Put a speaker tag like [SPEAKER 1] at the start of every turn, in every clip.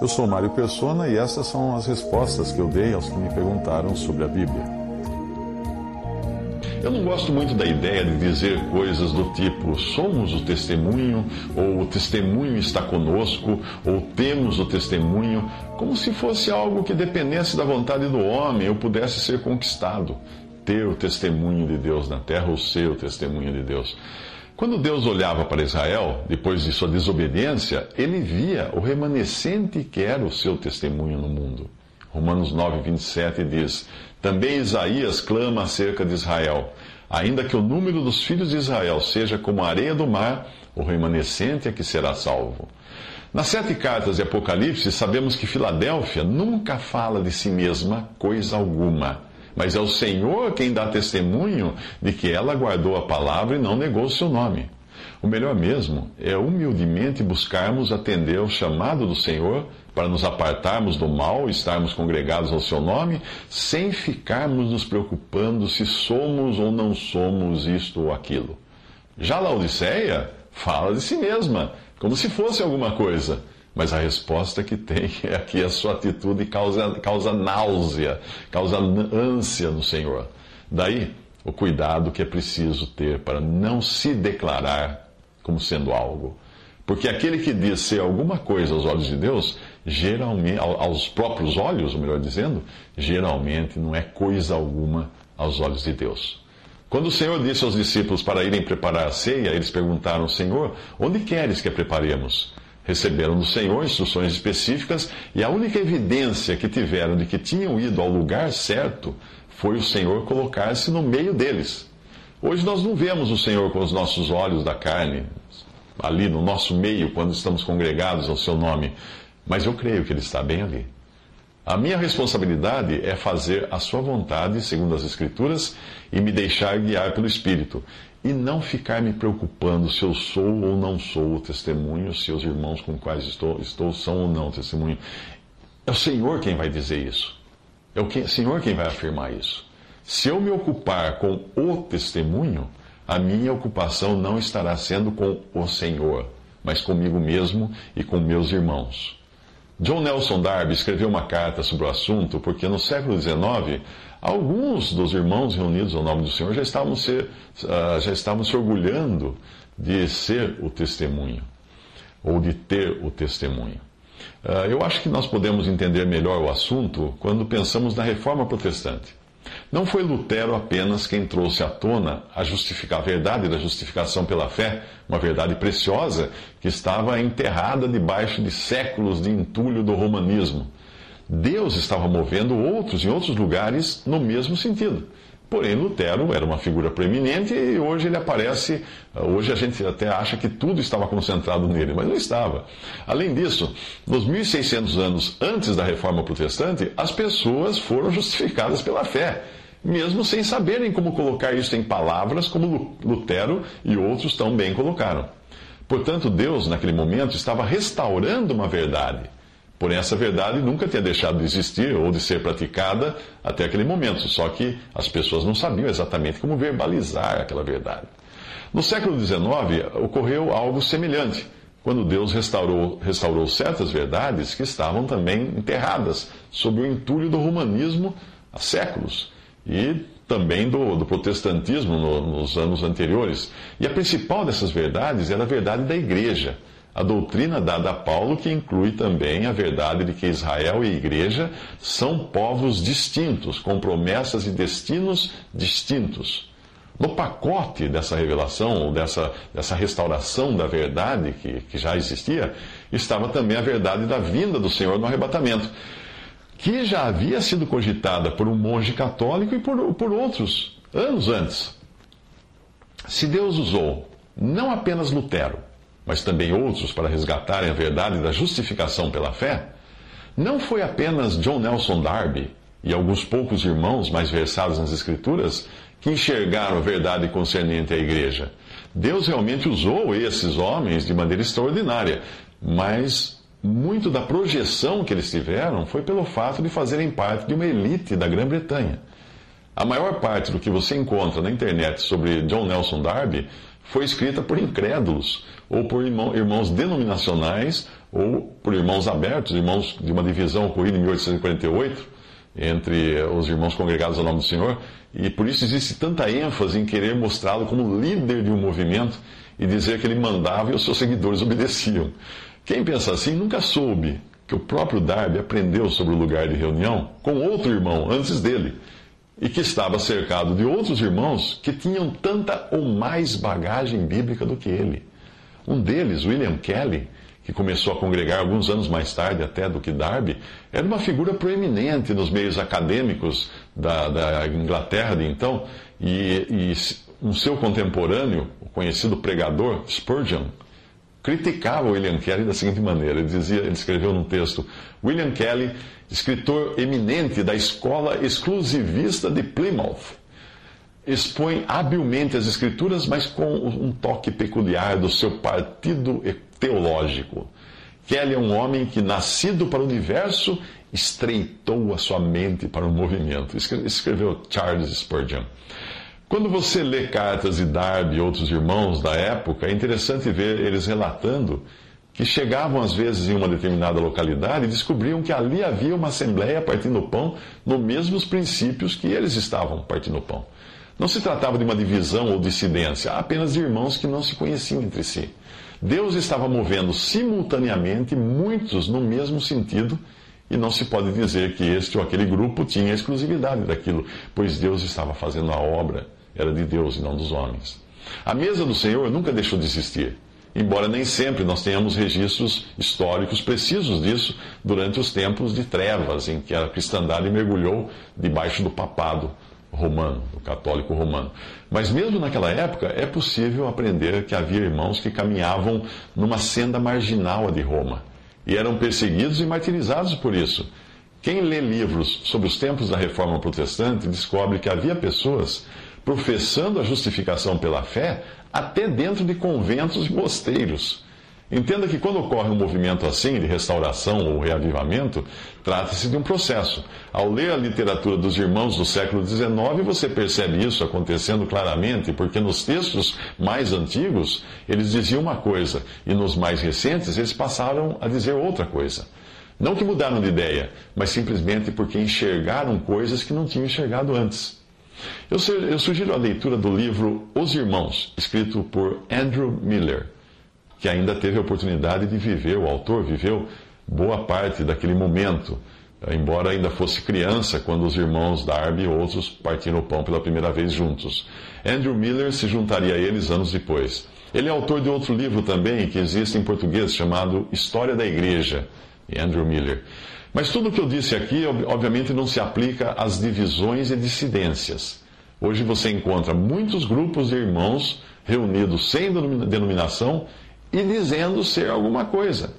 [SPEAKER 1] Eu sou Mário Persona e essas são as respostas que eu dei aos que me perguntaram sobre a Bíblia. Eu não gosto muito da ideia de dizer coisas do tipo somos o testemunho, ou o testemunho está conosco, ou temos o testemunho, como se fosse algo que dependesse da vontade do homem ou pudesse ser conquistado. Ter o testemunho de Deus na terra ou ser o testemunho de Deus. Quando Deus olhava para Israel, depois de sua desobediência, ele via o remanescente que era o seu testemunho no mundo. Romanos 9, 27 diz: Também Isaías clama acerca de Israel. Ainda que o número dos filhos de Israel seja como a areia do mar, o remanescente é que será salvo. Nas sete cartas de Apocalipse, sabemos que Filadélfia nunca fala de si mesma coisa alguma mas é o Senhor quem dá testemunho de que ela guardou a palavra e não negou o seu nome. O melhor mesmo é humildemente buscarmos atender ao chamado do Senhor para nos apartarmos do mal, estarmos congregados ao seu nome, sem ficarmos nos preocupando se somos ou não somos isto ou aquilo. Já Laodiceia fala de si mesma, como se fosse alguma coisa. Mas a resposta que tem é que a sua atitude causa, causa náusea, causa ânsia no Senhor. Daí, o cuidado que é preciso ter para não se declarar como sendo algo. Porque aquele que diz ser alguma coisa aos olhos de Deus, geralmente, aos próprios olhos, melhor dizendo, geralmente não é coisa alguma aos olhos de Deus. Quando o Senhor disse aos discípulos para irem preparar a ceia, eles perguntaram: Senhor, onde queres que a preparemos? Receberam do Senhor instruções específicas e a única evidência que tiveram de que tinham ido ao lugar certo foi o Senhor colocar-se no meio deles. Hoje nós não vemos o Senhor com os nossos olhos da carne, ali no nosso meio, quando estamos congregados ao seu nome, mas eu creio que Ele está bem ali. A minha responsabilidade é fazer a Sua vontade, segundo as Escrituras, e me deixar guiar pelo Espírito e não ficar me preocupando se eu sou ou não sou o testemunho, se os irmãos com quais estou, estou são ou não testemunho. É o Senhor quem vai dizer isso. É o Senhor quem vai afirmar isso. Se eu me ocupar com o testemunho, a minha ocupação não estará sendo com o Senhor, mas comigo mesmo e com meus irmãos. John Nelson Darby escreveu uma carta sobre o assunto porque no século XIX Alguns dos irmãos reunidos ao nome do Senhor já estavam se, uh, já estavam se orgulhando de ser o testemunho, ou de ter o testemunho. Uh, eu acho que nós podemos entender melhor o assunto quando pensamos na reforma protestante. Não foi Lutero apenas quem trouxe à tona a, a verdade da justificação pela fé, uma verdade preciosa que estava enterrada debaixo de séculos de entulho do romanismo. Deus estava movendo outros em outros lugares no mesmo sentido. Porém, Lutero era uma figura preeminente e hoje ele aparece. Hoje a gente até acha que tudo estava concentrado nele, mas não estava. Além disso, nos 1600 anos antes da reforma protestante, as pessoas foram justificadas pela fé, mesmo sem saberem como colocar isso em palavras, como Lutero e outros tão bem colocaram. Portanto, Deus, naquele momento, estava restaurando uma verdade Porém, essa verdade nunca tinha deixado de existir ou de ser praticada até aquele momento, só que as pessoas não sabiam exatamente como verbalizar aquela verdade. No século XIX, ocorreu algo semelhante, quando Deus restaurou, restaurou certas verdades que estavam também enterradas sob o entulho do romanismo há séculos e também do, do protestantismo no, nos anos anteriores. E a principal dessas verdades era a verdade da igreja a doutrina dada a Paulo, que inclui também a verdade de que Israel e igreja são povos distintos, com promessas e destinos distintos. No pacote dessa revelação, ou dessa, dessa restauração da verdade que, que já existia, estava também a verdade da vinda do Senhor no arrebatamento, que já havia sido cogitada por um monge católico e por, por outros anos antes. Se Deus usou não apenas Lutero, mas também outros para resgatarem a verdade da justificação pela fé, não foi apenas John Nelson Darby e alguns poucos irmãos mais versados nas Escrituras que enxergaram a verdade concernente à igreja. Deus realmente usou esses homens de maneira extraordinária, mas muito da projeção que eles tiveram foi pelo fato de fazerem parte de uma elite da Grã-Bretanha. A maior parte do que você encontra na internet sobre John Nelson Darby foi escrita por incrédulos, ou por irmãos denominacionais, ou por irmãos abertos, irmãos de uma divisão ocorrida em 1848, entre os irmãos congregados ao nome do Senhor, e por isso existe tanta ênfase em querer mostrá-lo como líder de um movimento e dizer que ele mandava e os seus seguidores obedeciam. Quem pensa assim nunca soube que o próprio Darby aprendeu sobre o lugar de reunião com outro irmão antes dele e que estava cercado de outros irmãos que tinham tanta ou mais bagagem bíblica do que ele. Um deles, William Kelly, que começou a congregar alguns anos mais tarde até do que Darby, era uma figura proeminente nos meios acadêmicos da, da Inglaterra de então, e, e um seu contemporâneo, o conhecido pregador Spurgeon, criticava William Kelly da seguinte maneira: ele dizia, ele escreveu num texto, William Kelly, escritor eminente da escola exclusivista de Plymouth, expõe habilmente as escrituras, mas com um toque peculiar do seu partido teológico. Kelly é um homem que, nascido para o universo, estreitou a sua mente para o movimento. Escreveu Charles Spurgeon. Quando você lê cartas de Darby e outros irmãos da época, é interessante ver eles relatando que chegavam às vezes em uma determinada localidade e descobriam que ali havia uma assembleia partindo pão nos mesmos princípios que eles estavam partindo pão. Não se tratava de uma divisão ou dissidência, apenas de irmãos que não se conheciam entre si. Deus estava movendo simultaneamente muitos no mesmo sentido, e não se pode dizer que este ou aquele grupo tinha exclusividade daquilo, pois Deus estava fazendo a obra, era de Deus e não dos homens. A mesa do Senhor nunca deixou de existir, embora nem sempre nós tenhamos registros históricos precisos disso durante os tempos de trevas em que a cristandade mergulhou debaixo do papado romano, o católico romano. Mas mesmo naquela época é possível aprender que havia irmãos que caminhavam numa senda marginal de Roma e eram perseguidos e martirizados por isso. Quem lê livros sobre os tempos da reforma protestante descobre que havia pessoas professando a justificação pela fé até dentro de conventos e mosteiros Entenda que quando ocorre um movimento assim, de restauração ou reavivamento, trata-se de um processo. Ao ler a literatura dos irmãos do século XIX, você percebe isso acontecendo claramente, porque nos textos mais antigos eles diziam uma coisa, e nos mais recentes eles passaram a dizer outra coisa. Não que mudaram de ideia, mas simplesmente porque enxergaram coisas que não tinham enxergado antes. Eu, sugiro a leitura do livro Os Irmãos, escrito por Andrew Miller que ainda teve a oportunidade de viver, o autor viveu boa parte daquele momento, embora ainda fosse criança quando os irmãos Darby e outros partiram o pão pela primeira vez juntos. Andrew Miller se juntaria a eles anos depois. Ele é autor de outro livro também que existe em português chamado História da Igreja, Andrew Miller. Mas tudo o que eu disse aqui, obviamente, não se aplica às divisões e dissidências. Hoje você encontra muitos grupos de irmãos reunidos sem denominação e dizendo ser alguma coisa.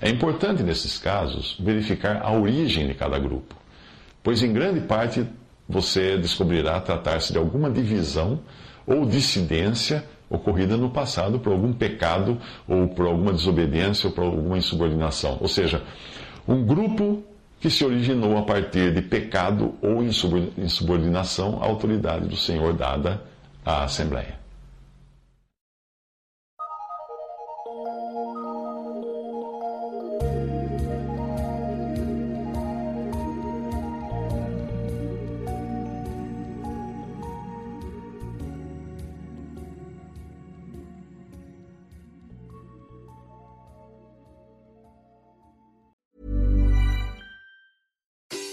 [SPEAKER 1] É importante, nesses casos, verificar a origem de cada grupo, pois em grande parte você descobrirá tratar-se de alguma divisão ou dissidência ocorrida no passado por algum pecado ou por alguma desobediência ou por alguma insubordinação. Ou seja, um grupo que se originou a partir de pecado ou insubordinação à autoridade do Senhor dada à Assembleia.